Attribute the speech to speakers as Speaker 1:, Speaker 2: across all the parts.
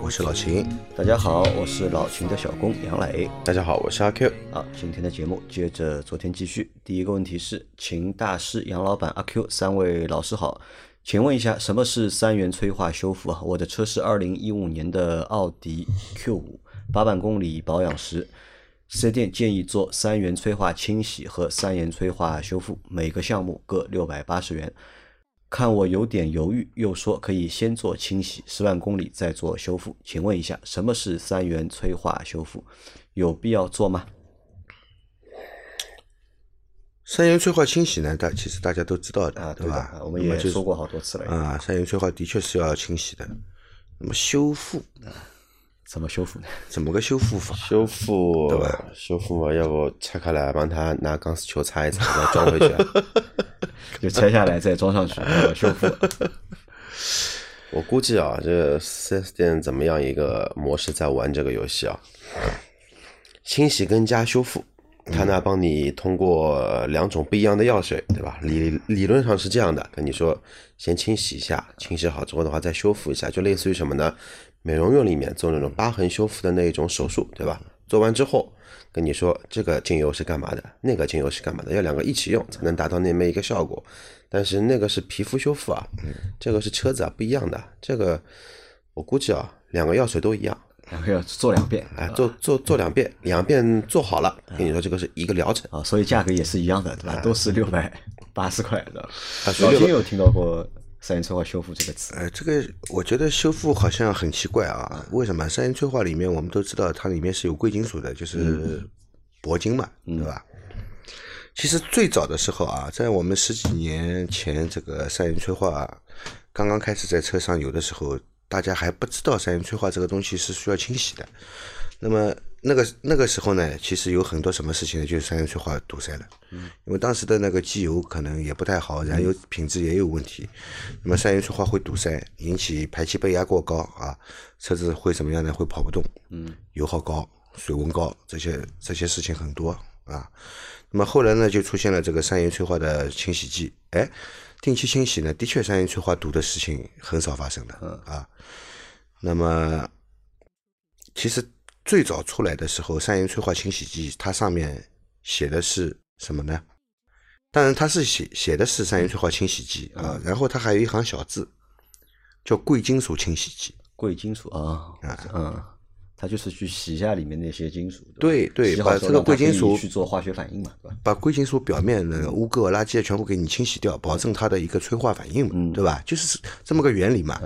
Speaker 1: 我是老秦。
Speaker 2: 大家好，我是老秦的小工杨磊。
Speaker 3: 大家好，我是阿 Q。
Speaker 2: 啊，今天的节目接着昨天继续。第一个问题是，秦大师、杨老板、阿 Q 三位老师好，请问一下，什么是三元催化修复啊？我的车是二零一五年的奥迪 Q 五，八万公里保养时，四 S 店建议做三元催化清洗和三元催化修复，每个项目各六百八十元。看我有点犹豫，又说可以先做清洗，十万公里再做修复。请问一下，什么是三元催化修复？有必要做吗？
Speaker 1: 三元催化清洗呢，大其实大家都知道的，
Speaker 2: 啊，
Speaker 1: 对吧？
Speaker 2: 的我们也说过好多次了。
Speaker 1: 啊，三元催化的确是要清洗的。那么修复
Speaker 2: 怎么修复呢？
Speaker 1: 怎么个修复法？
Speaker 3: 修复
Speaker 1: 对吧？
Speaker 3: 修复嘛，要不拆开来帮他拿钢丝球擦一擦，再装回去。
Speaker 2: 就拆下来再装上去，然后修复。
Speaker 3: 我估计啊，这个四 S 店怎么样一个模式在玩这个游戏啊？清洗跟加修复，他呢帮你通过两种不一样的药水，对吧？理理论上是这样的，跟你说先清洗一下，清洗好之后的话再修复一下，就类似于什么呢？美容院里面做那种疤痕修复的那一种手术，对吧？做完之后跟你说这个精油是干嘛的，那个精油是干嘛的，要两个一起用才能达到那么一个效果。但是那个是皮肤修复啊，这个是车子啊，不一样的。这个我估计啊，两个药水都一样，
Speaker 2: 两个要做两遍
Speaker 3: 哎，做做做两遍，两遍做好了，跟你说这个是一个疗程。
Speaker 2: 啊，所以价格也是一样的，对吧？都是六百八十块的。
Speaker 3: 啊600
Speaker 2: 老金有听到过三元催化修复这个词？
Speaker 1: 呃，这个我觉得修复好像很奇怪啊。为什么？三元催化里面我们都知道它里面是有贵金属的，就是铂金嘛，对吧？其实最早的时候啊，在我们十几年前，这个三元催化刚刚开始在车上有的时候，大家还不知道三元催化这个东西是需要清洗的。那么那个那个时候呢，其实有很多什么事情呢，就是三元催化堵塞了。因为当时的那个机油可能也不太好，燃油品质也有问题。那么三元催化会堵塞，引起排气背压过高啊，车子会怎么样呢？会跑不动。嗯，油耗高、水温高，这些这些事情很多啊。那么后来呢，就出现了这个三元催化的清洗剂。哎，定期清洗呢，的确三元催化堵的事情很少发生的。啊，那么其实最早出来的时候，三元催化清洗剂它上面写的是什么呢？当然，它是写写的是三元催化清洗剂啊，然后它还有一行小字，叫贵金属清洗剂。
Speaker 2: 贵金属啊，嗯，它就是去洗一下里面那些金属。
Speaker 1: 对对把这个贵金属
Speaker 2: 去做化学反应嘛，对吧？
Speaker 1: 把贵金属表面的污垢、垃圾全部给你清洗掉，保证它的一个催化反应嘛，对吧？就是这么个原理嘛。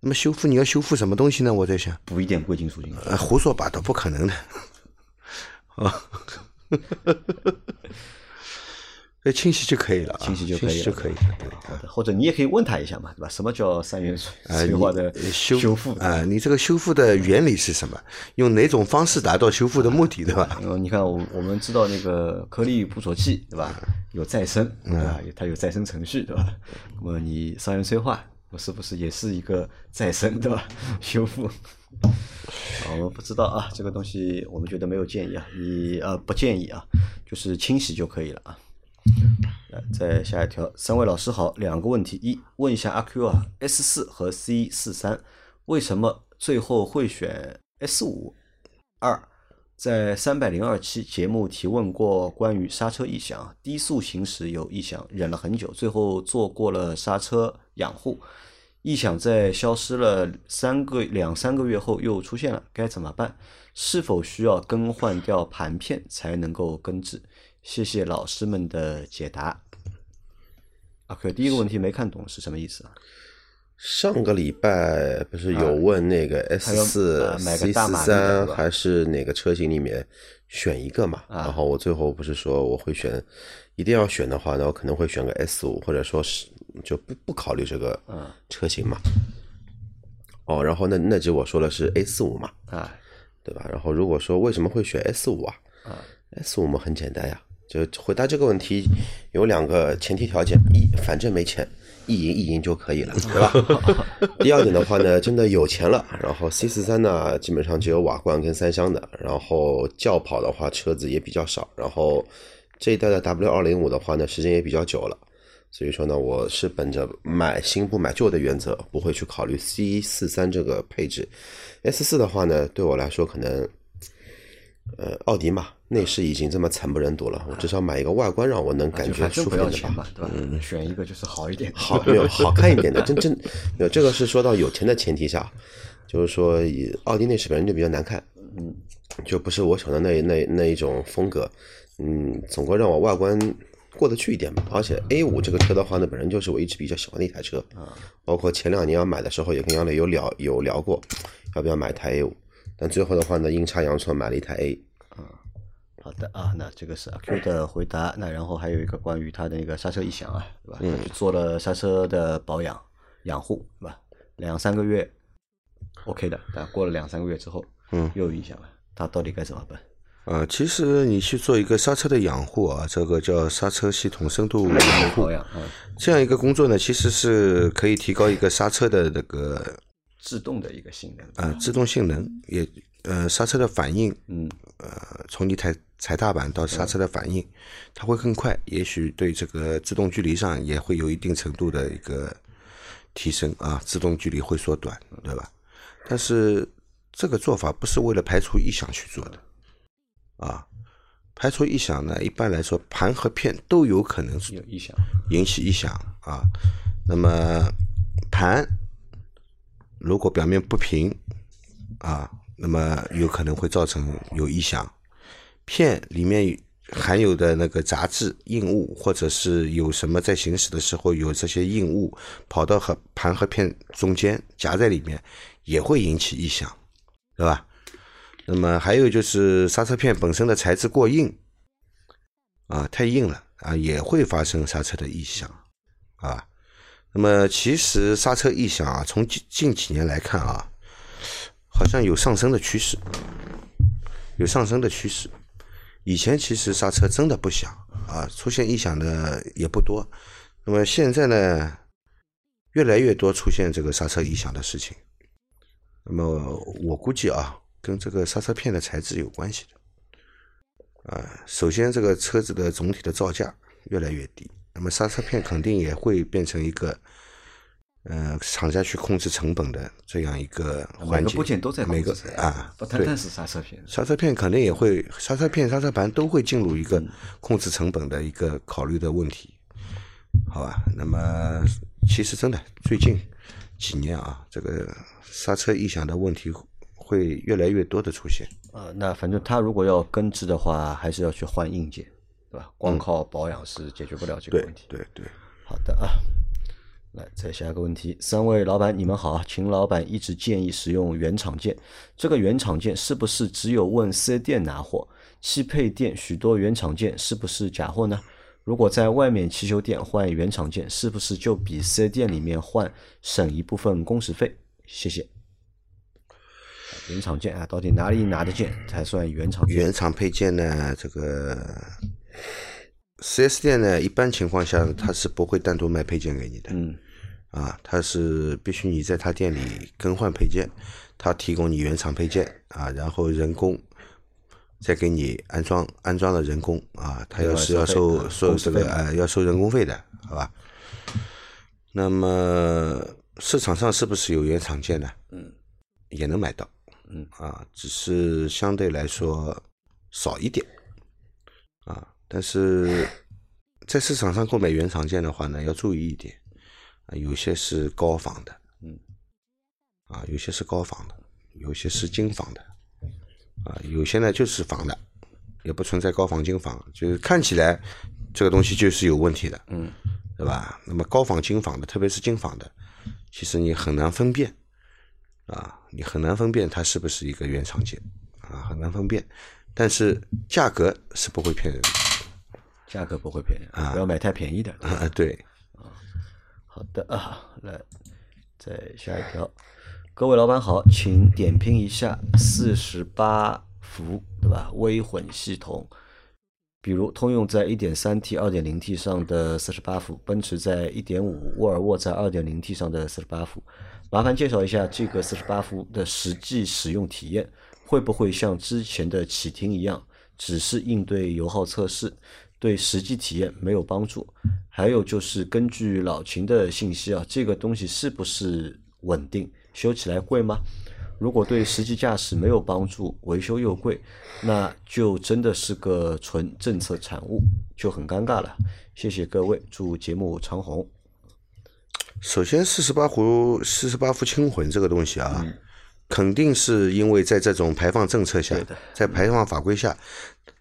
Speaker 1: 那么修复你要修复什么东西呢？我在想，
Speaker 2: 补一点贵金属进去。
Speaker 1: 呃，胡说八道，不可能的。啊 呃，清洗就可以了啊，
Speaker 2: 清洗就可以了
Speaker 1: 就可以了。对
Speaker 2: 好的或者你也可以问他一下嘛，对吧？什么叫三元
Speaker 1: 啊，
Speaker 2: 催化的
Speaker 1: 修
Speaker 2: 修复？
Speaker 1: 啊，你这个修复的原理是什么？用哪种方式达到修复的目的，对吧？
Speaker 2: 呃，你看我我们知道那个颗粒捕捉器对吧？有再生对吧？有它有再生程序对吧？那么你三元催化，我是不是也是一个再生对吧？修复。我们不知道啊，这个东西我们觉得没有建议啊，你呃不建议啊，就是清洗就可以了啊。来，再下一条，三位老师好，两个问题：一，问一下阿 Q 啊，S 四和 C 四三为什么最后会选 S 五？二，在三百零二期节目提问过关于刹车异响，低速行驶有异响，忍了很久，最后做过了刹车养护，异响在消失了三个两三个月后又出现了，该怎么办？是否需要更换掉盘片才能够根治？谢谢老师们的解答。啊，可第一个问题没看懂是什么意思啊？
Speaker 3: 上个礼拜不是有问那个 S 四
Speaker 2: 啊、买个
Speaker 3: C 四三还是哪个车型里面选一个嘛？
Speaker 2: 啊
Speaker 3: 然后我最后不是说我会选，一定要选的话，那我可能会选个 S 五，或者说是就不不考虑这个
Speaker 2: 嗯
Speaker 3: 车型嘛。哦，然后那那集我说的是 A 四五嘛，
Speaker 2: 啊，
Speaker 3: 对吧？然后如果说为什么会选 S 五啊？S 五嘛很简单呀，就回答这个问题有两个前提条件：一，反正没钱，一赢一赢就可以了，对吧？第二点的话呢，真的有钱了，然后 C 四三呢，基本上只有瓦罐跟三厢的，然后轿跑的话车子也比较少，然后这一代的 W 二零五的话呢，时间也比较久了。所以说呢，我是本着买新不买旧的原则，不会去考虑 C 四三这个配置。S 四的话呢，对我来说可能，呃，奥迪嘛，内饰已经这么惨不忍睹了，我至少买一个外观让我能感觉舒服一点的
Speaker 2: 不要钱嘛，对吧？选一个就是好一点。
Speaker 3: 好没有好看一点的，真真没有这个是说到有钱的前提下，就是说以奥迪内饰本身就比较难看，嗯，就不是我喜欢的那那那一种风格，嗯，总归让我外观过得去一点吧。而且 A 五这个车的话呢，本身就是我一直比较喜欢的一台车，包括前两年要买的时候也跟杨磊有聊有聊过，要不要买台 A 五，但最后的话呢，阴差阳错买了一台 A，
Speaker 2: 好的啊，那这个是阿 Q 的回答。那然后还有一个关于他的那个刹车异响啊，对吧？
Speaker 3: 嗯
Speaker 2: 他去做了刹车的保养养护，对吧？两三个月 OK 的，但过了两三个月之后，
Speaker 1: 嗯，
Speaker 2: 又有异响了，他到底该怎么办？
Speaker 1: 啊，其实你去做一个刹车的养护啊，这个叫刹车系统深度养护这样一个工作呢，其实是可以提高一个刹车的那个
Speaker 2: 制动的一个性能
Speaker 1: 呃制动性能，也呃刹车的反应，
Speaker 2: 嗯，
Speaker 1: 呃从你踩踩踏板到刹车的反应，它会更快，也许对这个制动距离上也会有一定程度的一个提升啊，制动距离会缩短，对吧？但是这个做法不是为了排除异响去做的，啊，排除异响呢，一般来说盘和片都有可能
Speaker 2: 有异响，
Speaker 1: 引起异响啊。那么盘如果表面不平啊，那么有可能会造成有异响。片里面含有的那个杂质、硬物，或者是有什么在行驶的时候有这些硬物跑到和盘和片中间夹在里面，也会引起异响，对吧？那么还有就是刹车片本身的材质过硬，啊，太硬了啊，也会发生刹车的异响啊。那么其实刹车异响啊，从近近几年来看啊，好像有上升的趋势，有上升的趋势。以前其实刹车真的不响啊，出现异响的也不多。那么现在呢，越来越多出现这个刹车异响的事情。那么我估计啊，跟这个刹车片的材质有关系的。啊，首先这个车子的总体的造价越来越低，那么刹车片肯定也会变成一个，呃，厂家去控制成本的这样一个环节。
Speaker 2: 个部件都在
Speaker 1: 每个啊，
Speaker 2: 不单单是刹车片，
Speaker 1: 刹车片肯定也会，刹车片、刹车盘都会进入一个控制成本的一个考虑的问题，好吧？那么其实真的最近几年啊，这个刹车异响的问题会越来越多的出现。
Speaker 2: 呃，那反正他如果要根治的话，还是要去换硬件，对吧？光靠保养是解决不了这个问题。
Speaker 1: 对对，
Speaker 2: 好的啊，来再下一个问题，三位老板你们好啊，秦老板一直建议使用原厂件，这个原厂件是不是只有问四 S 店拿货？汽配店许多原厂件是不是假货呢？如果在外面汽修店换原厂件，是不是就比四 S 店里面换省一部分工时费？谢谢。原厂件啊，到底哪里拿的件才算原厂件？
Speaker 1: 原厂配件呢，这个四 S 店呢，一般情况下他是不会单独卖配件给你的。
Speaker 2: 嗯，
Speaker 1: 啊，他是必须你在他店里更换配件，他提供你原厂配件啊，然后人工再给你安装安装了人工啊，他要是要收收这个呃要收人工费的，好吧？那么市场上是不是有原厂件呢？
Speaker 2: 嗯，
Speaker 1: 也能买到，
Speaker 2: 嗯
Speaker 1: 啊，只是相对来说少一点啊，但是 在市场上购买原厂件的话呢，要注意一点。啊，有些是高仿的，
Speaker 2: 嗯，
Speaker 1: 啊，有些是高仿的，有些是精仿的，啊，有些呢就是仿的，也不存在高仿精仿，就是看起来这个东西就是有问题的，
Speaker 2: 嗯，
Speaker 1: 对吧？那么高仿精仿的，特别是精仿的，其实你很难分辨，啊，你很难分辨它是不是一个原厂件，啊，很难分辨，但是价格是不会骗人的，
Speaker 2: 价格不会骗人啊，不要买太便宜的。
Speaker 1: 啊，对，
Speaker 2: 好的啊，来，再下一条。各位老板好，请点评一下四十八伏对吧？微混系统比如通用在 1.3T、2.0T 上的48伏，奔驰在1.5，沃尔沃在 2.0T 上的48伏。麻烦介绍一下这个48伏的实际使用体验，会不会像之前的启停一样，只是应对油耗测试，对实际体验没有帮助？还有就是根据老秦的信息啊，这个东西是不是稳定？修起来贵吗？如果对实际驾驶没有帮助，维修又贵，那就真的是个纯政策产物，就很尴尬了。谢谢各位，祝节目长红。
Speaker 1: 首先，四十八伏四十八伏轻混这个东西啊，肯定是因为在这种排放政策下，在排放法规下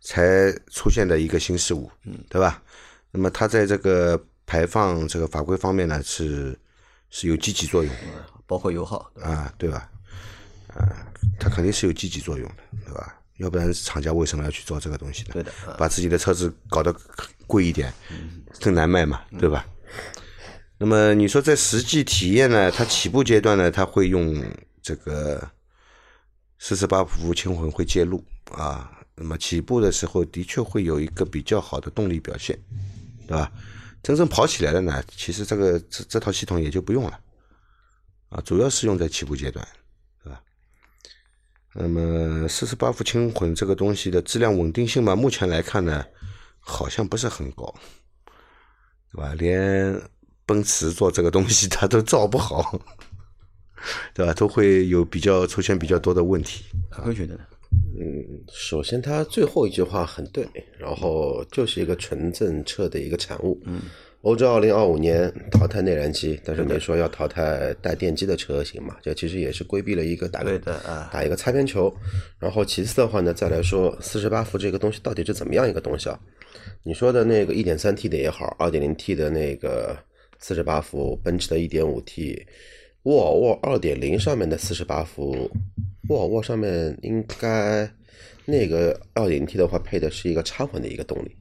Speaker 1: 才出现的一个新事物，嗯，对吧？那么它在这个排放这个法规方面呢，是是有积极作用的
Speaker 2: 包括油耗，
Speaker 1: 啊，对吧？啊，它肯定是有积极作用的，对吧？要不然厂家为什么要去做这个东西呢？
Speaker 2: 对的啊
Speaker 1: 把自己的车子搞得贵一点，更难卖嘛，对吧？那么你说在实际体验呢，它起步阶段呢，它会用这个四十八伏轻混会介入啊，那么起步的时候的确会有一个比较好的动力表现，对吧？真正跑起来了呢，其实这个这这套系统也就不用了啊，主要是用在起步阶段，对吧？那么四十八伏轻混这个东西的质量稳定性嘛，目前来看呢，好像不是很高，对吧？连奔驰做这个东西它都造不好，对吧？都会有比较出现比较多的问题。
Speaker 2: 可可觉得呢？
Speaker 3: 首先，他最后一句话很对，然后就是一个纯政策的一个产物。嗯，欧洲二零二五年淘汰内燃机，但是没说要淘汰带电机的车型嘛，这其实也是规避了一个打个
Speaker 2: 对的啊
Speaker 3: 打一个擦边球。然后其次的话呢，再来说四十八伏这个东西到底是怎么样一个东西啊？你说的那个一点三 T 的也好，二点零 T 的那个四十八伏，奔驰的一点五 T，沃尔沃二点零上面的四十八伏，沃尔沃上面应该那个二点零 T 的话配的是一个插混的一个动力，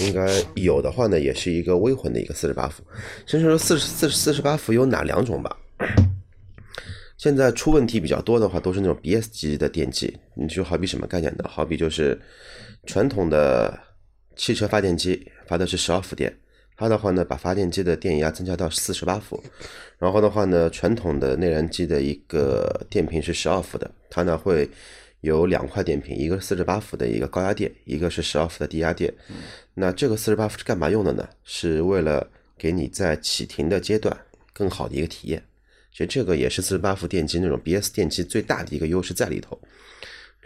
Speaker 3: 应该有的话呢也是一个微混的一个四十八伏。先说四十四四十八伏有哪两种吧？现在出问题比较多的话，都是那种 BS 级的电机。你就好比什么概念呢？好比就是传统的汽车发电机发的是十二伏电，它的话呢，把发电机的电压增加到四十八伏。然后的话呢，传统的内燃机的一个电瓶是十二伏的，它呢会有两块电瓶，一个四十八伏的一个高压电，一个是十二伏的低压电。那这个四十八伏是干嘛用的呢？是为了给你在启停的阶段更好的一个体验。其实这个也是四十八伏电机那种 BS 电机最大的一个优势在里头。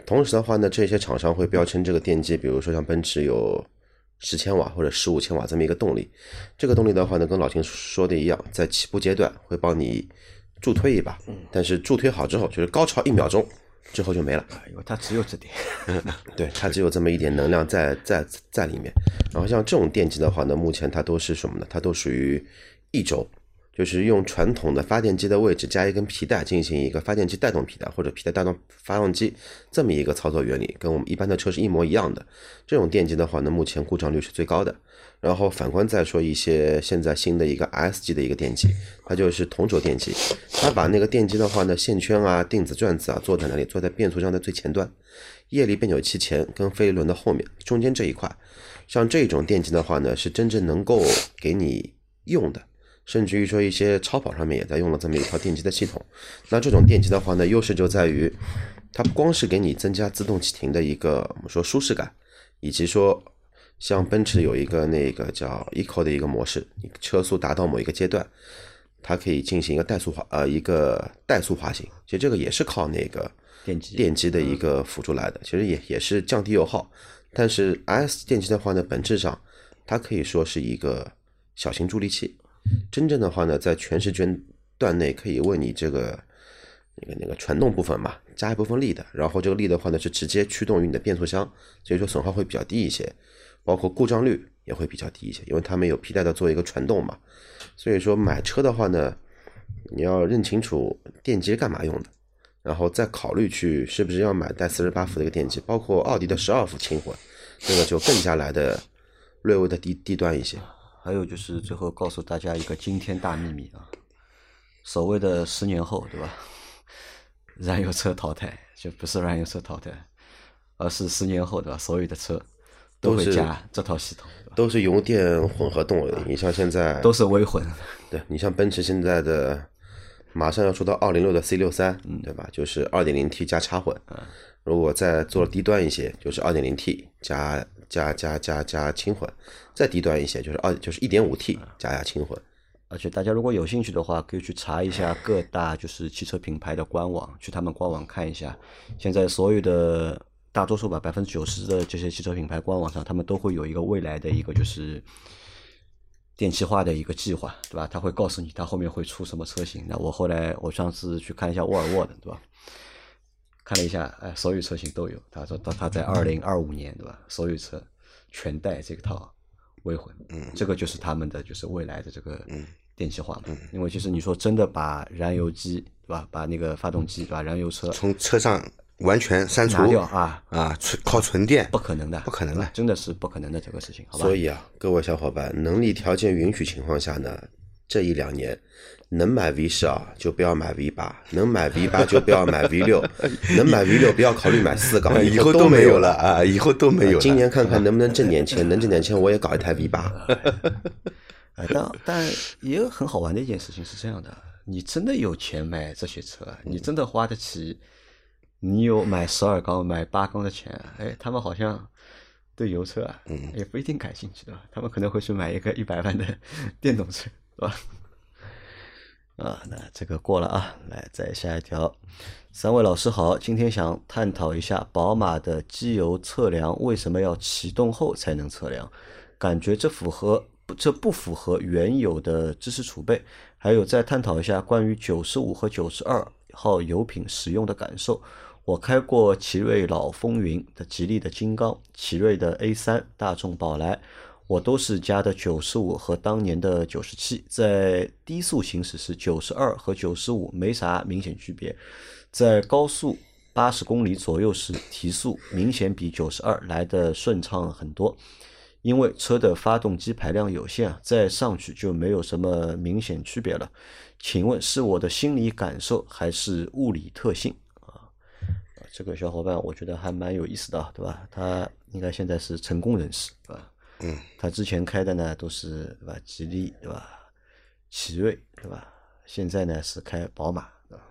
Speaker 3: 同时的话呢，这些厂商会标称这个电机，比如说像奔驰有十千瓦或者十五千瓦这么一个动力。这个动力的话呢，跟老秦说的一样，在起步阶段会帮你助推一把，但是助推好之后，就是高潮一秒钟之后就没了。
Speaker 2: 因为它只有这点，
Speaker 3: 对，它只有这么一点能量在在在里面。然后像这种电机的话呢，目前它都是什么呢？它都属于一轴，就是用传统的发电机的位置加一根皮带进行一个发电机带动皮带或者皮带带动发动机这么一个操作原理，跟我们一般的车是一模一样的。这种电机的话呢，目前故障率是最高的。然后反观再说一些现在新的一个 S 级的一个电机，它就是同轴电机，它把那个电机的话呢，线圈啊、定子转子啊坐在哪里？坐在变速箱的最前端，液力变扭器前跟飞轮的后面中间这一块。像这种电机的话呢，是真正能够给你用的。甚至于说一些超跑上面也在用了这么一套电机的系统。那这种电机的话呢，优势就在于它不光是给你增加自动启停的一个我们说舒适感，以及说像奔驰有一个那个叫 Eco 的一个模式，你车速达到某一个阶段，它可以进行一个怠速滑呃一个怠速滑行。其实这个也是靠那个
Speaker 2: 电机
Speaker 3: 电机的一个辅助来的，其实也也是降低油耗。但是 S 电机的话呢，本质上它可以说是一个小型助力器。真正的话呢，在全时间段内可以为你这个那个那个传动部分嘛加一部分力的，然后这个力的话呢是直接驱动于你的变速箱，所以说损耗会比较低一些，包括故障率也会比较低一些，因为它没有皮带的做一个传动嘛。所以说买车的话呢，你要认清楚电机干嘛用的，然后再考虑去是不是要买带四十八伏的一个电机，包括奥迪的十二伏轻混，这个就更加来的略微的低低端一些。
Speaker 2: 还有就是最后告诉大家一个惊天大秘密啊，所谓的十年后，对吧？燃油车淘汰就不是燃油车淘汰，而是十年后对吧？所有的车都会加这套系统，
Speaker 3: 都是油电混合动力。你像现在
Speaker 2: 都是微混，
Speaker 3: 对你像奔驰现在的马上要出到二零六的 C 六三，对吧？就是二点零 T 加插混。如果再做低端一些，就是二点零 T 加加加加加轻混，再低端一些就是二就是一点五 T 加加轻混。
Speaker 2: 而且大家如果有兴趣的话，可以去查一下各大就是汽车品牌的官网，去他们官网看一下。现在所有的大多数吧，百分之九十的这些汽车品牌官网上，他们都会有一个未来的一个就是电气化的一个计划，对吧？他会告诉你他后面会出什么车型。那我后来我上次去看一下沃尔沃的，对吧？看了一下，哎，所有车型都有。他说到他在二零二五年，对吧？所有车全带这套微混，嗯，这个就是他们的就是未来的这个电气化嘛。因为其实你说真的把燃油机，对吧？把那个发动机，对吧？燃油车
Speaker 1: 从车上完全删除
Speaker 2: 掉啊，
Speaker 1: 啊，纯靠纯电
Speaker 2: 不可能的，
Speaker 1: 不可能的
Speaker 2: 真的是不可能的这个事情，好吧？
Speaker 3: 所以啊，各位小伙伴，能力条件允许情况下呢，这一两年能买 V 十二就不要买 V 八，能买 V 八就不要买 V 六，能买 V 六不要考虑买四缸，
Speaker 1: 以
Speaker 3: 后
Speaker 1: 后都没有
Speaker 3: 了
Speaker 1: 了。啊，以后都没有了。
Speaker 3: 今年看看能不能挣点钱，能挣点钱我也搞一台 V 八。
Speaker 2: 呃，但但也有很好玩的一件事情是这样的，你真的有钱买这些车，你真的花得起，你有买十二缸、买八缸的钱，哎，他们好像对油车啊，
Speaker 1: 嗯
Speaker 2: 也不一定感兴趣的，他们可能会去买一个一百万的电动车，是吧？啊，那这个过了啊，来再下一条。三位老师好，今天想探讨一下宝马的机油测量为什么要启动后才能测量，感觉这符合不这不符合原有的知识储备。还有再探讨一下关于九十五和九十二号油品使用的感受。我开过奇瑞老风云的、吉利的金刚、奇瑞的 A 三、大众宝来，我都是加的九十五和当年的九十七，在低速行驶时九十二和九十五没啥明显区别，在高速八十公里左右时提速明显比九十二来的顺畅很多。因为车的发动机排量有限啊，再上去就没有什么明显区别了。请问是我的心理感受还是物理特性啊？啊这个小伙伴我觉得还蛮有意思的，对吧？他应该现在是成功人士，对吧？
Speaker 1: 嗯，
Speaker 2: 他之前开的呢都是对吧？吉利对吧？奇瑞对吧？现在呢是开宝马，对吧？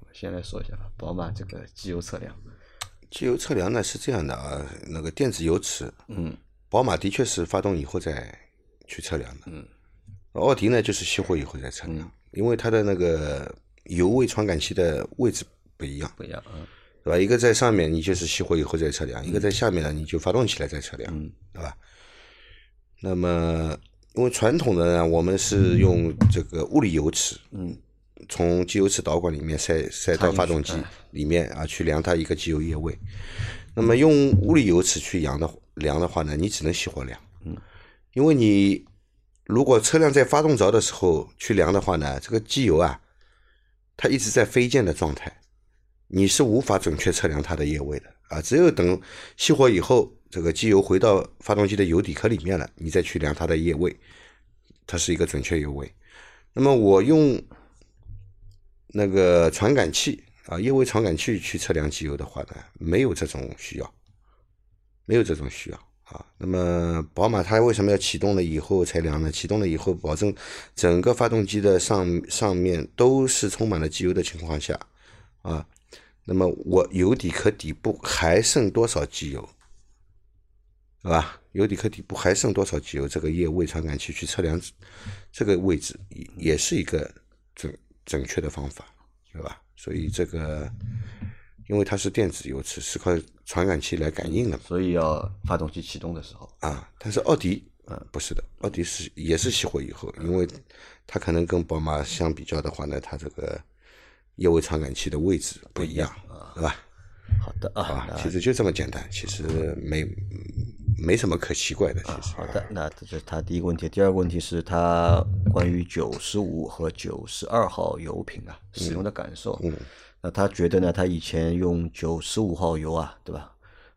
Speaker 2: 我先来说一下吧，宝马这个机油测量，
Speaker 1: 机油测量呢是这样的啊，那个电子油尺，
Speaker 2: 嗯，
Speaker 1: 宝马的确是发动以后再去测量的，
Speaker 2: 嗯，
Speaker 1: 奥迪呢就是熄火以后再测量，因为它的那个油位传感器的位置不一样，
Speaker 2: 不一样嗯，
Speaker 1: 对吧？一个在上面，你就是熄火以后再测量；一个在下面呢，你就发动起来再测量，
Speaker 2: 嗯
Speaker 1: 对吧？那么，因为传统的呢，我们是用这个物理油尺，
Speaker 2: 嗯，
Speaker 1: 从机油尺导管里面塞塞到发动机
Speaker 2: 哎
Speaker 1: 里面啊，去量它一个机油液位。那么用物理油尺去量的量的话呢，你只能熄火量，
Speaker 2: 嗯，
Speaker 1: 因为你如果车辆在发动着的时候去量的话呢，这个机油啊，它一直在飞溅的状态，你是无法准确测量它的液位的。啊。只有等熄火以后，这个机油回到发动机的油底壳里面了，你再去量它的液位，它是一个准确油位。那么我用那个传感器啊，液位传感器去测量机油的话呢，没有这种需要，没有这种需要啊。那么宝马它为什么要启动了以后才量呢？启动了以后，保证整个发动机的上上面都是充满了机油的情况下啊，那么我油底壳底部还剩多少机油，对吧？油底壳底部还剩多少机油？这个液位传感器去测量这个位置，也也是一个准准确的方法，对吧？所以这个，因为它是电子油尺，是靠传感器来感应的嘛，
Speaker 2: 所以要发动机启动的时候，
Speaker 1: 啊。但是奥迪，呃，不是的，奥迪是也是熄火以后，因为它可能跟宝马相比较的话呢，它这个液位传感器的位置不一样，对吧？
Speaker 2: 好的啊，
Speaker 1: 其实就这么简单，其实没没什么可奇怪的，其实。
Speaker 2: 好的，那这是他第一个问题。第二个问题是他关于九十五和九十二号油品啊使用的感受。
Speaker 1: 嗯
Speaker 2: 那他觉得呢，他以前用九十五号油啊，对吧？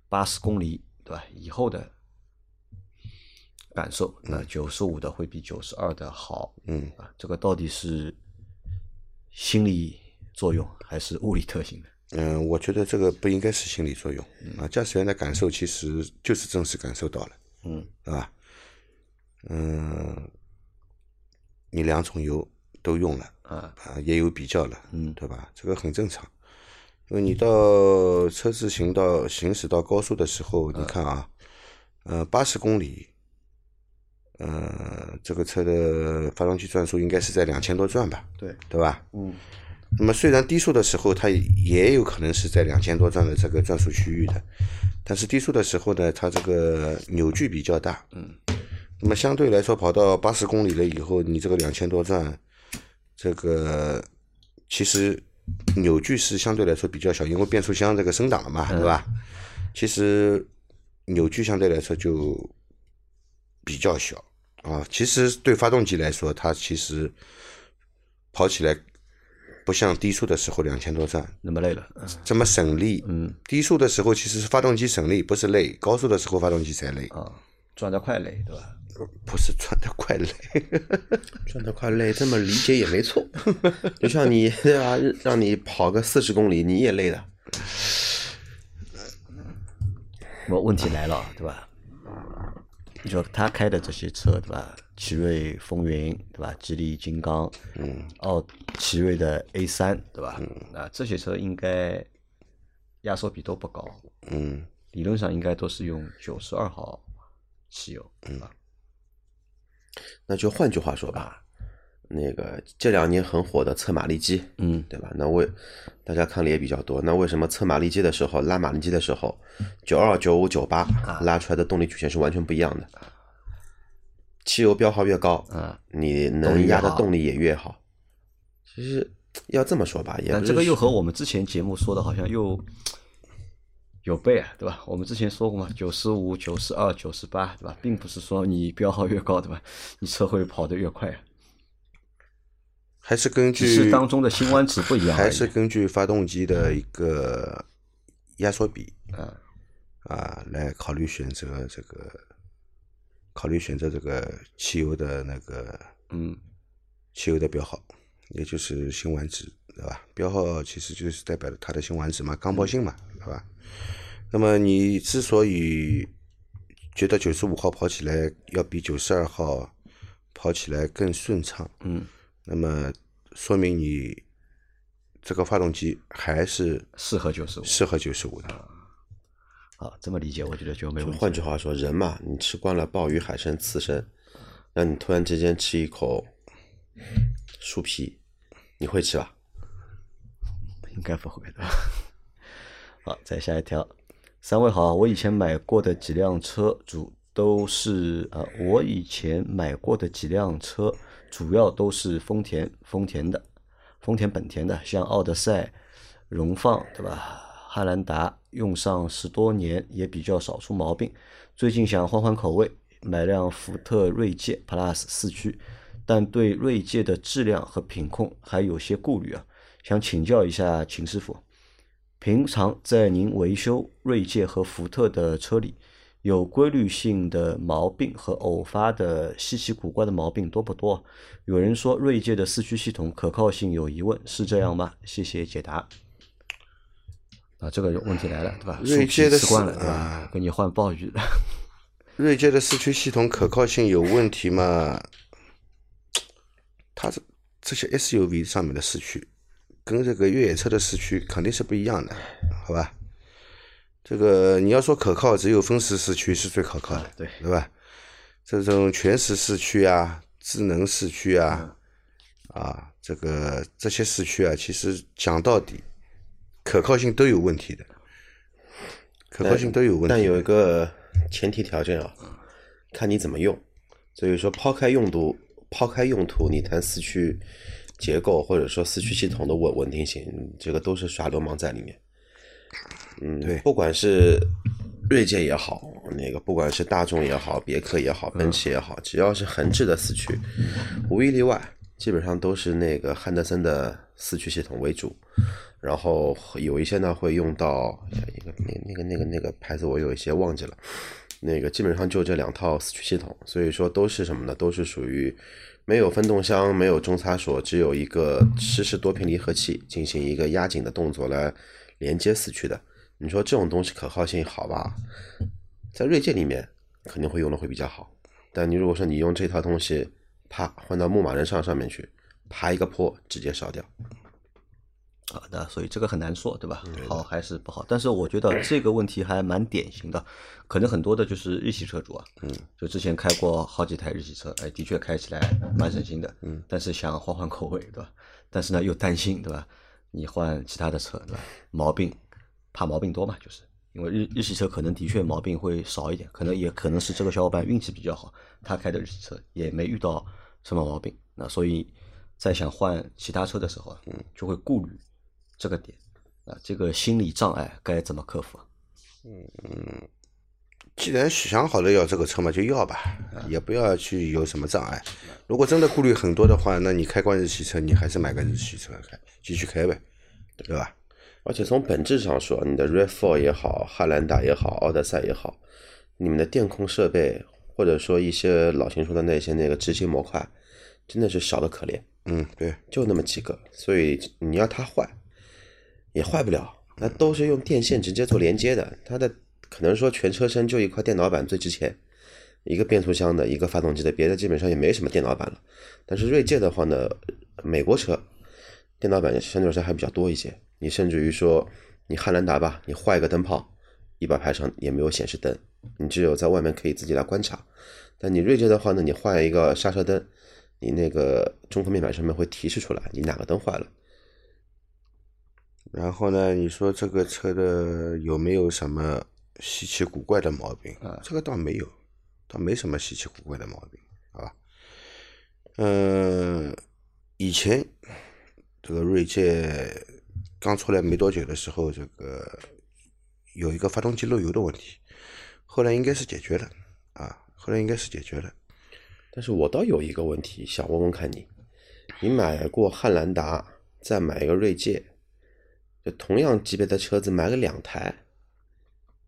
Speaker 2: 八十公里，对吧？以后的感受，那九十五的会比九十二的好。
Speaker 1: 嗯
Speaker 2: 啊，这个到底是心理作用还是物理特性呢？
Speaker 1: 嗯，我觉得这个不应该是心理作用啊，驾驶员的感受其实就是真实感受到了。
Speaker 2: 嗯，
Speaker 1: 对吧？嗯，你两种油都用了
Speaker 2: 啊，
Speaker 1: 啊，也有比较了，
Speaker 2: 嗯
Speaker 1: 对吧？这个很正常，因为你到车子行到行驶到高速的时候，你看啊，呃，八十公里，呃，这个车的发动机转速应该是在两千多转吧，
Speaker 2: 对，
Speaker 1: 对吧？
Speaker 2: 嗯
Speaker 1: 那么虽然低速的时候它也有可能是在两千多转的这个转速区域的，但是低速的时候呢，它这个扭矩比较大，
Speaker 2: 嗯，
Speaker 1: 那么相对来说跑到八十公里了以后，你这个两千多转，这个其实扭矩是相对来说比较小，因为变速箱这个升档了嘛，对吧？其实扭矩相对来说就比较小啊。其实对发动机来说，它其实跑起来不像低速的时候两千多转
Speaker 2: 那么累了，嗯
Speaker 1: 这么省力。
Speaker 2: 嗯
Speaker 1: 低速的时候其实是发动机省力，不是累；高速的时候发动机才累，
Speaker 2: 啊，转得快累，对吧？
Speaker 1: 不是转得快累。
Speaker 3: 转得快累，这么理解也没错。就像你 对吧，让你跑个四十公里，你也累的。
Speaker 2: 那么问题来了，对吧？就他开的这些车，对吧？奇瑞风云，对吧？吉利金刚，嗯，奥奇瑞的 A 三，对吧？啊，这些车应该压缩比都不高，
Speaker 1: 嗯，
Speaker 2: 理论上应该都是用九十二号汽油，对吧？
Speaker 3: 那就换句话说吧，那个这两年很火的测马力机，
Speaker 2: 嗯，
Speaker 3: 对吧？那为大家看的也比较多，那为什么测马力机的时候拉马力机的时候，九二、九五、九八拉出来的动力曲线是完全不一样的？汽油标号越高，
Speaker 2: 啊，
Speaker 3: 你能压的动力也越好。其实要这么说吧，也
Speaker 2: 但这个又和我们之前节目说的好像又有背啊，对吧？我们之前说过嘛，九十五、九十二、九十八，对吧？并不是说你标号越高，对吧？你车会跑得越快啊，
Speaker 1: 还是根
Speaker 2: 据是
Speaker 1: 据
Speaker 2: 当中的辛烷值不一样。
Speaker 1: 还是根据发动机的一个压缩比
Speaker 2: 啊，
Speaker 1: 啊来考虑选择这个，考虑选择这个汽油的那个
Speaker 2: 嗯
Speaker 1: 汽油的标号，也就是辛烷值，对吧？标号其实就是代表了它的辛烷值嘛，刚铂性嘛，对吧？那么你之所以觉得九十五号跑起来要比九十二号跑起来更顺畅，
Speaker 2: 嗯，
Speaker 1: 那么说明你这个发动机还是
Speaker 2: 适合九十五。
Speaker 1: 适合九十五的。
Speaker 2: 好，这么理解，我觉得就没问题。
Speaker 3: 换句话说，人嘛，你吃惯了鲍鱼、海参、刺身，那你突然之间吃一口树皮，你会吃吧？
Speaker 2: 应该不会的。好，再下一条。三位好，我以前买过的几辆车主都是啊、呃我以前买过的几辆车主要都是丰田丰田的，丰田本田的，像奥德赛、荣放对吧？汉兰达用上十多年也比较少出毛病。最近想换换口味，买辆福特锐界 Plus 四驱，但对锐界的质量和品控还有些顾虑啊，想请教一下秦师傅。平常在您维修锐界和福特的车里，有规律性的毛病和偶发的稀奇古怪的毛病多不多？有人说锐界的四驱系统可靠性有疑问，是这样吗？谢谢解答。啊，这个问题来了，对吧？
Speaker 1: 锐界的
Speaker 2: 树皮吃惯了，
Speaker 1: 四
Speaker 2: 对吧？给你换鲍鱼的，
Speaker 1: 锐界的四驱系统可靠性有问题吗？它这这些 SUV 上面的四驱，跟这个越野车的四驱肯定是不一样的，好吧？这个你要说可靠，只有分时四驱是最可靠的，
Speaker 2: 对
Speaker 1: 对吧？这种全时四驱啊、智能四驱啊，啊，这个这些四驱啊，其实讲到底，可靠性都有问题的，可靠性都有问题的。
Speaker 3: 但有一个前提条件啊，看你怎么用。所以说，抛开用途，抛开用途，你谈四驱结构或者说四驱系统的稳稳定性，这个都是耍流氓在里面。嗯，
Speaker 1: 对
Speaker 3: 不管是锐界也好，那个不管是大众也好，别克也好，奔驰也好，只要是横置的四驱，无一例外，基本上都是那个汉德森的四驱系统为主。然后有一些呢会用到一个那那个那个那个牌子，我有一些忘记了。那个基本上就这两套四驱系统，所以说都是什么呢？都是属于没有分动箱、没有中差锁，只有一个湿式多片离合器进行一个压紧的动作来连接四驱的。你说这种东西可靠性好吧？在锐界里面肯定会用的会比较好。但你如果说你用这套东西，啪换到牧马人上上面去，爬一个坡直接烧掉。
Speaker 2: 啊，那所以这个很难说，对吧？好还是不好？但是我觉得这个问题还蛮典型的，可能很多的就是日系车主啊，嗯，就之前开过好几台日系车，哎，的确开起来蛮省心的，嗯，但是想换换口味，对吧？但是呢又担心，对吧？你换其他的车，对吧？毛病怕毛病多嘛，就是因为日日系车可能的确毛病会少一点，可能也可能是这个小伙伴运气比较好，他开的日系车也没遇到什么毛病，那所以在想换其他车的时候，嗯，就会顾虑。这个点啊，这个心理障碍该怎么克服？
Speaker 1: 嗯，既然想好了要这个车嘛，就要吧，也不要去有什么障碍。如果真的顾虑很多的话，那你开惯日系车，你还是买个日系车开，继续开呗，对吧？
Speaker 3: 而且从本质上说，你的 RAV4 也好，汉兰达也好，奥德赛也好，你们的电控设备或者说一些老秦说的那些那个执行模块，真的是少的可怜。
Speaker 1: 嗯，对，
Speaker 3: 就那么几个，所以你要它坏。也坏不了，那都是用电线直接做连接的。它的可能说全车身就一块电脑板最值钱，一个变速箱的，一个发动机的，别的基本上也没什么电脑板了。但是锐界的话呢，美国车电脑板相对来说还比较多一些。你甚至于说你汉兰达吧，你换一个灯泡，仪表盘上也没有显示灯，你只有在外面可以自己来观察。但你锐界的话呢，你换一个刹车灯，你那个中控面板上面会提示出来你哪个灯坏了。
Speaker 1: 然后呢？你说这个车的有没有什么稀奇古怪的毛病？啊，这个倒没有，倒没什么稀奇古怪的毛病，好吧？嗯，以前这个锐界刚出来没多久的时候，这个有一个发动机漏油的问题，后来应该是解决了，啊，后来应该是解决了。
Speaker 3: 但是我倒有一个问题想问问看你，你买过汉兰达，再买一个锐界。就同样级别的车子买了两台，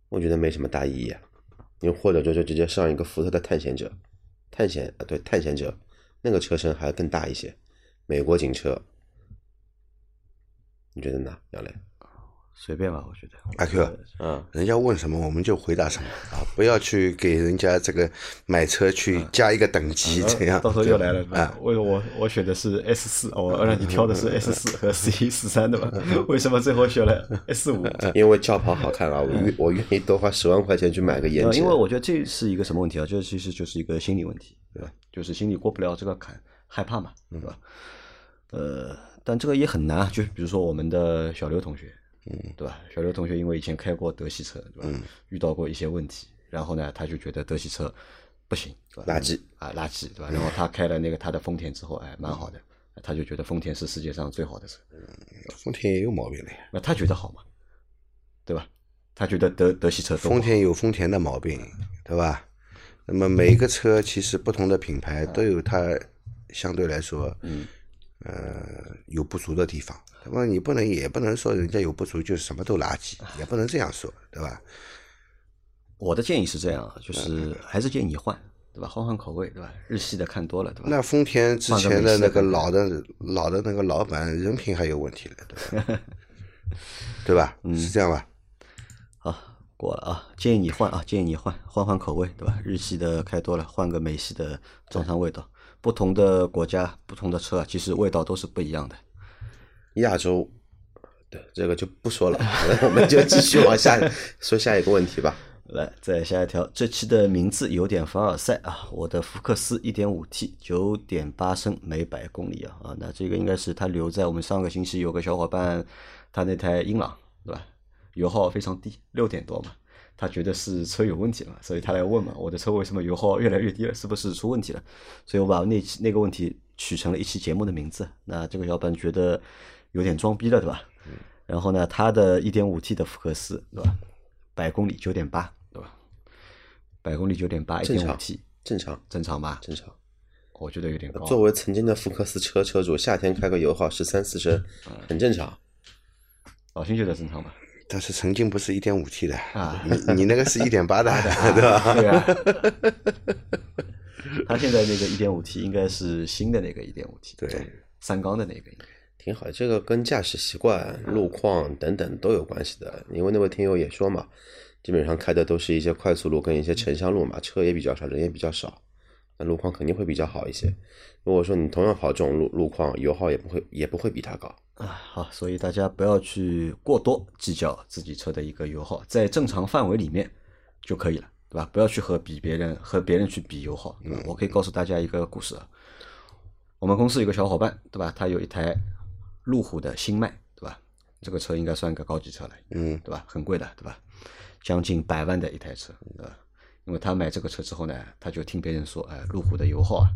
Speaker 3: 我觉得没什么大意义啊。你或者就就直接上一个福特的探险者，探险啊对探险者，那个车身还更大一些，美国警车，你觉得呢，杨磊？
Speaker 2: 随便吧，我觉得。
Speaker 1: 阿 Q，嗯，人家问什么我们就回答什么啊，不要去给人家这个买车去加一个等级，这样。
Speaker 2: 到时候又来了啊！为我我选的是 S 四，我让你挑的是 S 四和 C 四三的吧？为什么最后选了 S 五？
Speaker 3: 因为轿跑好看啊！我愿我愿意多花十万块钱去买个颜值。
Speaker 2: 因为我觉得这是一个什么问题啊？这其实就是一个心理问题，对吧？就是心里过不了这个坎，害怕嘛，对吧？呃，但这个也很难啊。就比如说我们的小刘同学。嗯，对吧？小刘同学因为以前开过德系车，对吧？遇到过一些问题，然后呢，他就觉得德系车不行，
Speaker 3: 垃圾
Speaker 2: 啊，垃圾，对吧？然后他开了那个他的丰田之后，哎，蛮好的，他就觉得丰田是世界上最好的车。
Speaker 1: 丰田也有毛病的呀。
Speaker 2: 那他觉得好嘛？对吧？他觉得德德系车
Speaker 1: 丰田有丰田的毛病，对吧？那么每一个车其实不同的品牌都有它相对来说，嗯，呃，有不足的地方。那么你不能也不能说人家有不足就是什么都垃圾，也不能这样说，对吧？
Speaker 2: 我的建议是这样，就是还是建议你换，对吧？换换口味，对吧？日系的看多了，对吧？
Speaker 1: 那丰田之前的那个老的老的那个老板人品还有问题了，对吧？对吧？是这样吧？
Speaker 2: 好，过了啊，建议你换啊，建议你换换换口味，对吧？日系的开多了，换个美系的尝尝味道。不同的国家，不同的车，其实味道都是不一样的。
Speaker 3: 亚洲，对这个就不说了，我们就继续往下说下一个问题吧。
Speaker 2: 来，再下一条，这期的名字有点凡尔赛啊。我的福克斯 1.5T，九点八升每百公里啊啊，那这个应该是他留在我们上个星期有个小伙伴，他那台英朗对吧？油耗非常低，六点多嘛，他觉得是车有问题了，所以他来问嘛，我的车为什么油耗越来越低了？是不是出问题了？所以我把那期那个问题取成了一期节目的名字。那这个小伙伴觉得。有点装逼了，对吧？然后呢，他的 1.5T 的福克斯，对吧？百公里九点八对吧？百公里 9.8，1.5T，
Speaker 3: 正常，
Speaker 2: 正常吧？
Speaker 3: 正常。
Speaker 2: 我觉得有点高。
Speaker 3: 作为曾经的福克斯车车主，夏天开个油耗十三四升，很正常。
Speaker 2: 老辛觉得正常吧？
Speaker 1: 但是曾经不是一点五 T 的啊，你你那个是一点八的，对吧？
Speaker 2: 对啊。他现在那个一点五 T 应该是新的那个一点五 T，
Speaker 1: 对，
Speaker 2: 三缸的那个。
Speaker 3: 挺好，这个跟驾驶习惯、路况等等都有关系的。因为那位听友也说嘛，基本上开的都是一些快速路跟一些城乡路嘛，车也比较少，人也比较少，那路况肯定会比较好一些。如果说你同样跑这种路路况，油耗也不会也不会比它高。
Speaker 2: 啊，好，所以大家不要去过多计较自己车的一个油耗，在正常范围里面就可以了，对吧？不要去和比别人和别人去比油耗，对吧？我可以告诉大家一个故事啊，我们公司有个小伙伴，对吧？他有一台路虎的新迈，对吧？这个车应该算个高级车了，
Speaker 1: 嗯，
Speaker 2: 对吧？很贵的，对吧？将近百万的一台车，对吧？因为他买这个车之后呢，他就听别人说，哎，路虎的油耗啊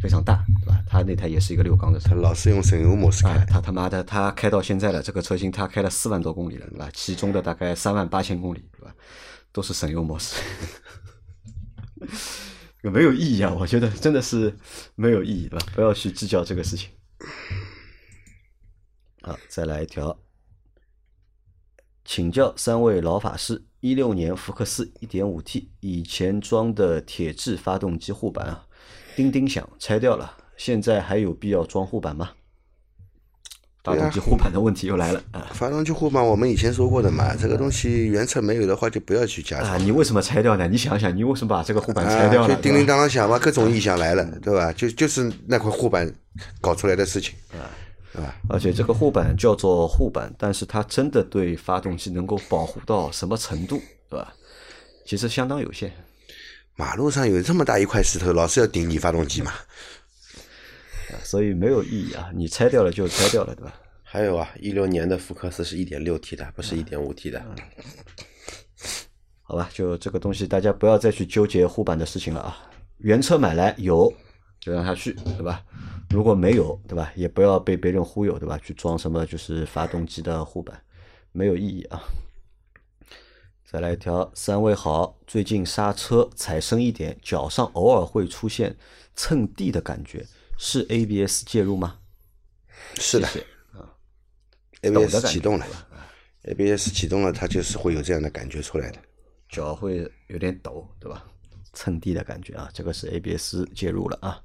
Speaker 2: 非常大，对吧？他那台也是一个六缸的车
Speaker 1: 他，老是用省油模式
Speaker 2: 哎
Speaker 1: 开，，
Speaker 2: 他他妈的，他开到现在了，这个车型他开了四万多公里了，对吧？其中的大概三万八千公里，对吧？都是省油模式，没有意义啊！我觉得真的是没有意义，对吧？不要去计较这个事情。好，再来一条，请教三位老法师，一六年福克斯一点五 T 以前装的铁质发动机护板啊，叮叮响，拆掉了，现在还有必要装护板吗？发动机护板的问题又来了啊！
Speaker 1: 发动机护板我们以前说过的嘛，这个东西原车没有的话就不要去加
Speaker 2: 啊，你为什么拆掉呢？你想想，你为什么把这个护板拆掉
Speaker 1: 啊，
Speaker 2: 了？
Speaker 1: 就叮叮当当响嘛，各种异响来了，对吧？就就是那块护板搞出来的事情，
Speaker 2: 而且这个护板叫做护板，但是它真的对发动机能够保护到什么程度，对吧？其实相当有限。
Speaker 1: 马路上有这么大一块石头，老是要顶你发动机嘛？
Speaker 2: 啊所以没有意义啊！你拆掉了就拆掉了，对吧？
Speaker 3: 还有啊，一六年的福克斯是一点六 T 的，不是一点五 T 的。
Speaker 2: 好吧，就这个东西，大家不要再去纠结护板的事情了啊。原车买来有就让它去，对吧？如果没有，对吧？也不要被别人忽悠，对吧？去装什么就是发动机的护板，没有意义啊。再来一条，三位好，最近刹车踩深一点，脚上偶尔会出现蹭地的感觉，是 ABS 介入吗？
Speaker 1: 是的
Speaker 2: 谢谢抖的
Speaker 1: ，ABS 启动了，ABS 启动了，它就是会有这样的感觉出来的。
Speaker 2: 脚会有点抖，对吧？蹭地的感觉啊，这个是 ABS 介入了啊。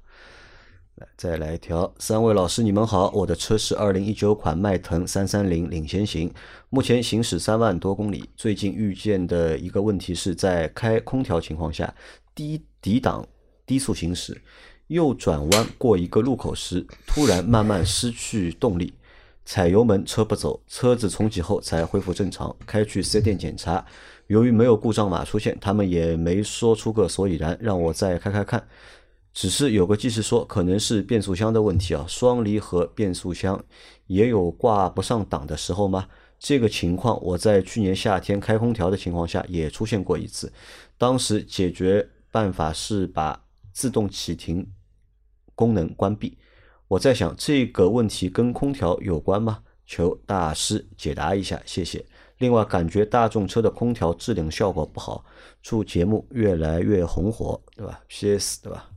Speaker 2: 再来一条，三位老师你们好，我的车是二零一九款迈腾三三零领先型，目前行驶三万多公里。最近遇见的一个问题是在开空调情况下，低低档低速行驶，右转弯过一个路口时，突然慢慢失去动力，踩油门车不走，车子重启后才恢复正常。开去四 S 店检查，由于没有故障码出现，他们也没说出个所以然，让我再开开看。只是有个技师说，可能是变速箱的问题啊，双离合变速箱也有挂不上档的时候吗？这个情况我在去年夏天开空调的情况下也出现过一次，当时解决办法是把自动启停功能关闭。我在想这个问题跟空调有关吗？求大师解答一下，谢谢。另外，感觉大众车的空调制冷效果不好，祝节目越来越红火，对吧？PS，对吧？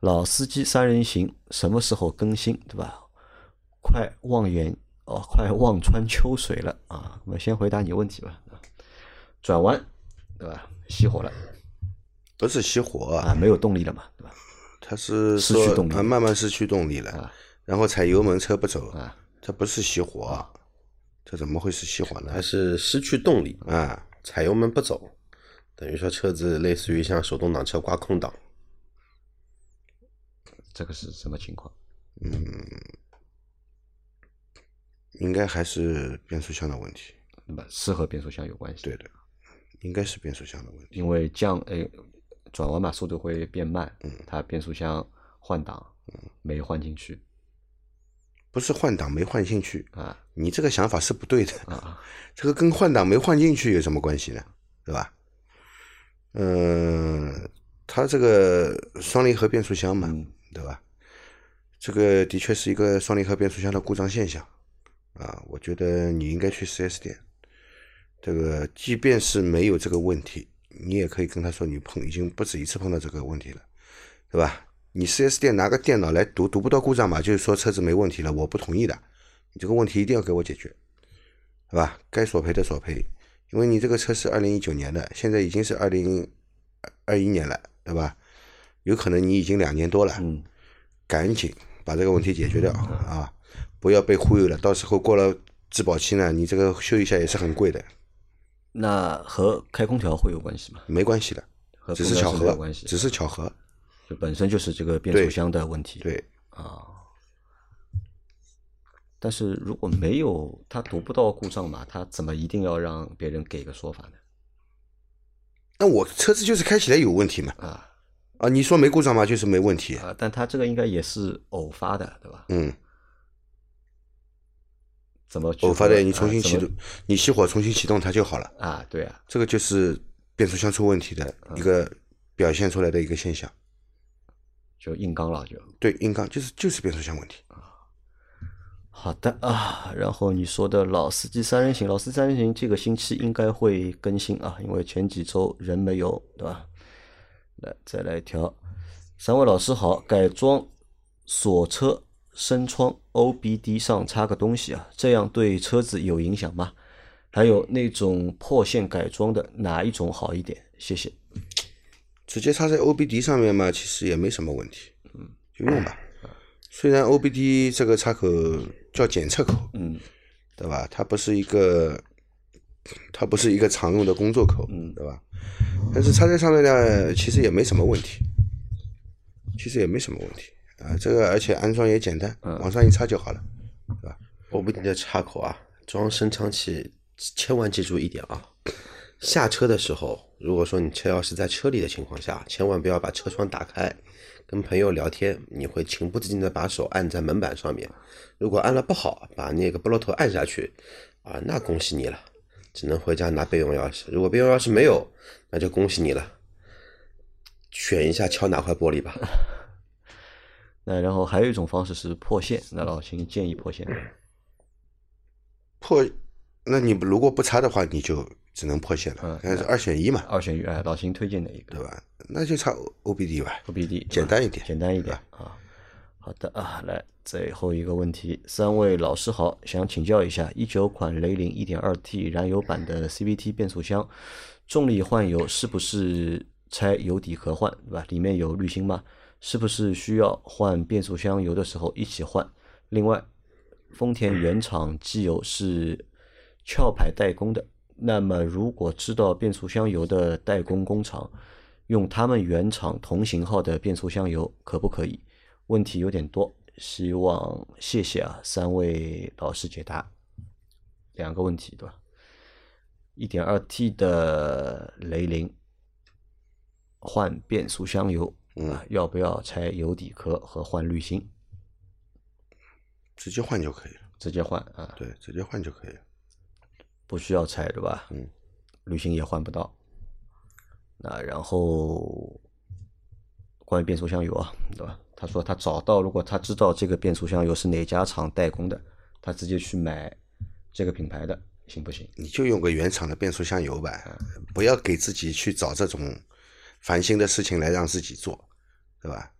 Speaker 2: 老司机三人行什么时候更新，对吧？快望眼哦，快望穿秋水了啊！我们先回答你问题吧。转弯，对吧？熄火了
Speaker 1: 不是熄火，
Speaker 2: 啊，没有动力了嘛，对吧？
Speaker 1: 它是
Speaker 2: 失去动力
Speaker 1: 啊，慢慢失去动力了
Speaker 2: 啊，
Speaker 1: 然后踩油门车不走
Speaker 2: 啊，
Speaker 1: 这不是熄火，这怎么会是熄火呢
Speaker 3: 它？是失去动力，
Speaker 1: 啊，
Speaker 3: 踩油门不走，等于说车子类似于像手动挡车挂空档。
Speaker 2: 这个是什么情况？
Speaker 1: 嗯应该还是变速箱的问题。
Speaker 2: 那么是和变速箱有关系？
Speaker 1: 对的，应该是变速箱的问题。
Speaker 2: 因为降诶转弯嘛，速度会变慢，嗯它变速箱换挡没换进去
Speaker 1: 不是换挡没换进去，
Speaker 2: 啊
Speaker 1: 你这个想法是不对的。
Speaker 2: 啊
Speaker 1: 这个跟换挡没换进去有什么关系呢？对吧？嗯，它这个双离合变速箱嘛，对吧？这个的确是一个双离合变速箱的故障现象啊。我觉得你应该去 4S 店，这个即便是没有这个问题，你也可以跟他说你碰已经不止一次碰到这个问题了，对吧？你 4S 店拿个电脑来读，读不到故障码，就是说车子没问题了，我不同意的。你这个问题一定要给我解决，对吧？该索赔的索赔，因为你这个车是二零一九年的，现在已经是二零二一年了，对吧？有可能你已经两年多了，
Speaker 2: 嗯
Speaker 1: 赶紧把这个问题解决掉啊！不要被忽悠了，到时候过了质保期呢，你这个修一下也是很贵的。
Speaker 2: 那和开空调会有关系吗？
Speaker 1: 没关系的，
Speaker 2: 和
Speaker 1: 只是巧合只是巧合。
Speaker 2: 就本身就是这个变速箱的问题。
Speaker 1: 对，
Speaker 2: 啊。但是如果没有他读不到故障码，他怎么一定要让别人给个说法呢？
Speaker 1: 那我车子就是开起来有问题嘛？
Speaker 2: 啊
Speaker 1: 啊，你说没故障嘛，就是没问题。
Speaker 2: 啊！但他这个应该也是偶发的，对吧？
Speaker 1: 嗯，
Speaker 2: 怎么
Speaker 1: 偶发的，你重新启动，你熄火重新启动它就好了。
Speaker 2: 啊？对啊，
Speaker 1: 这个就是变速箱出问题的一个表现出来的一个现象。
Speaker 2: 就硬刚了就。
Speaker 1: 对，硬刚就是就是变速箱问题。
Speaker 2: 好的啊，然后你说的老司机三人行，老司机三人行这个星期应该会更新啊，因为前几周人没有，对吧？来，再来一条，三位老师好，改装锁车升窗 OBD 上插个东西啊，这样对车子有影响吗？还有那种破线改装的，哪一种好一点？谢谢。
Speaker 1: 直接插在 OBD 上面嘛，其实也没什么问题。嗯，就用吧。虽然 OBD 这个插口叫检测口，
Speaker 2: 嗯，
Speaker 1: 对吧？它不是一个，它不是一个常用的工作口，嗯，对吧？但是插在上面呢，其实也没什么问题，其实也没什么问题啊。这个而且安装也简单，往上一插就好了，对吧？
Speaker 3: 我不停的插口啊，装升舱器千万记住一点啊，下车的时候，如果说你车钥匙在车里的情况下，千万不要把车窗打开。跟朋友聊天，你会情不自禁的把手按在门板上面，如果按了不好，把那个拨头按下去，啊，那恭喜你了，只能回家拿备用钥匙。如果备用钥匙没有，那就恭喜你了，选一下敲哪块玻璃吧。
Speaker 2: 那然后还有一种方式是破线，那老秦建议破线。
Speaker 1: 破，那你如果不插的话，你就只能破线了。嗯但是二选一嘛，
Speaker 2: 二选一，哎，老秦推荐哪一个？
Speaker 1: 对吧？那就插 OBD 吧。
Speaker 2: OBD
Speaker 1: 简单一点
Speaker 2: 简单一点啊。好的啊，来最后一个问题，三位老师好，想请教一下，一九款雷凌 1.2T 燃油版的 CVT 变速箱，重力换油是不是拆油底壳换，对吧？里面有滤芯吗？是不是需要换变速箱油的时候一起换？另外，丰田原厂机油是壳牌代工的，那么如果知道变速箱油的代工工厂用他们原厂同型号的变速箱油可不可以？问题有点多，希望谢谢啊三位老师解答。两个问题对吧？一点二 T 的雷凌换变速箱油，
Speaker 1: 嗯
Speaker 2: 啊，要不要拆油底壳和换滤芯？
Speaker 1: 直接换就可以了。
Speaker 2: 直接换啊，
Speaker 1: 对，直接换就可以了。
Speaker 2: 不需要拆对吧？
Speaker 1: 嗯，
Speaker 2: 滤芯也换不到。那然后关于变速箱油啊，对吧？他说他找到，如果他知道这个变速箱油是哪家厂代工的，他直接去买这个品牌的，行不行？
Speaker 1: 你就用个原厂的变速箱油吧，不要给自己去找这种烦心的事情来让自己做，对吧？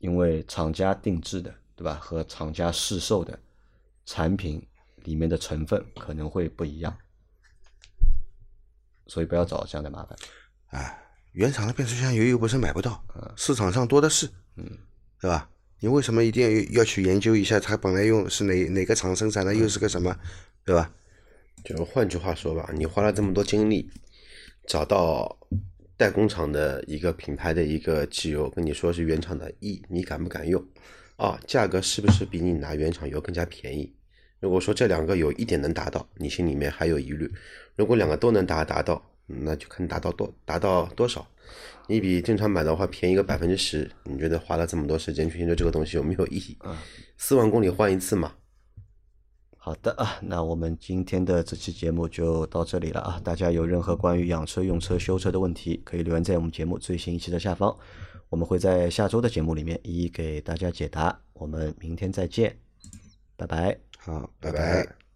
Speaker 2: 因为厂家定制的，对吧？和厂家市售的产品里面的成分可能会不一样，所以不要找这样的麻烦。
Speaker 1: 啊，原厂的变速箱油又不是买不到，市场上多的是，嗯，对吧？你为什么一定要要去研究一下它本来用是哪哪个厂生产的，又是个什么，对吧？
Speaker 3: 就换句话说吧，你花了这么多精力找到代工厂的一个品牌的一个机油，跟你说是原厂的，一你敢不敢用？啊，价格是不是比你拿原厂油更加便宜？如果说这两个有一点能达到，你心里面还有疑虑；如果两个都能达达到，那就看达到多达到多少。你比正常买的话便宜个百分之十，你觉得花了这么多时间去研究这个东西有没有意义？四万公里换一次嘛？
Speaker 2: 好的啊，那我们今天的这期节目就到这里了啊！大家有任何关于养车、用车、修车的问题，可以留言在我们节目最新一期的下方，我们会在下周的节目里面一一给大家解答。我们明天再见，拜拜。
Speaker 1: 好，拜拜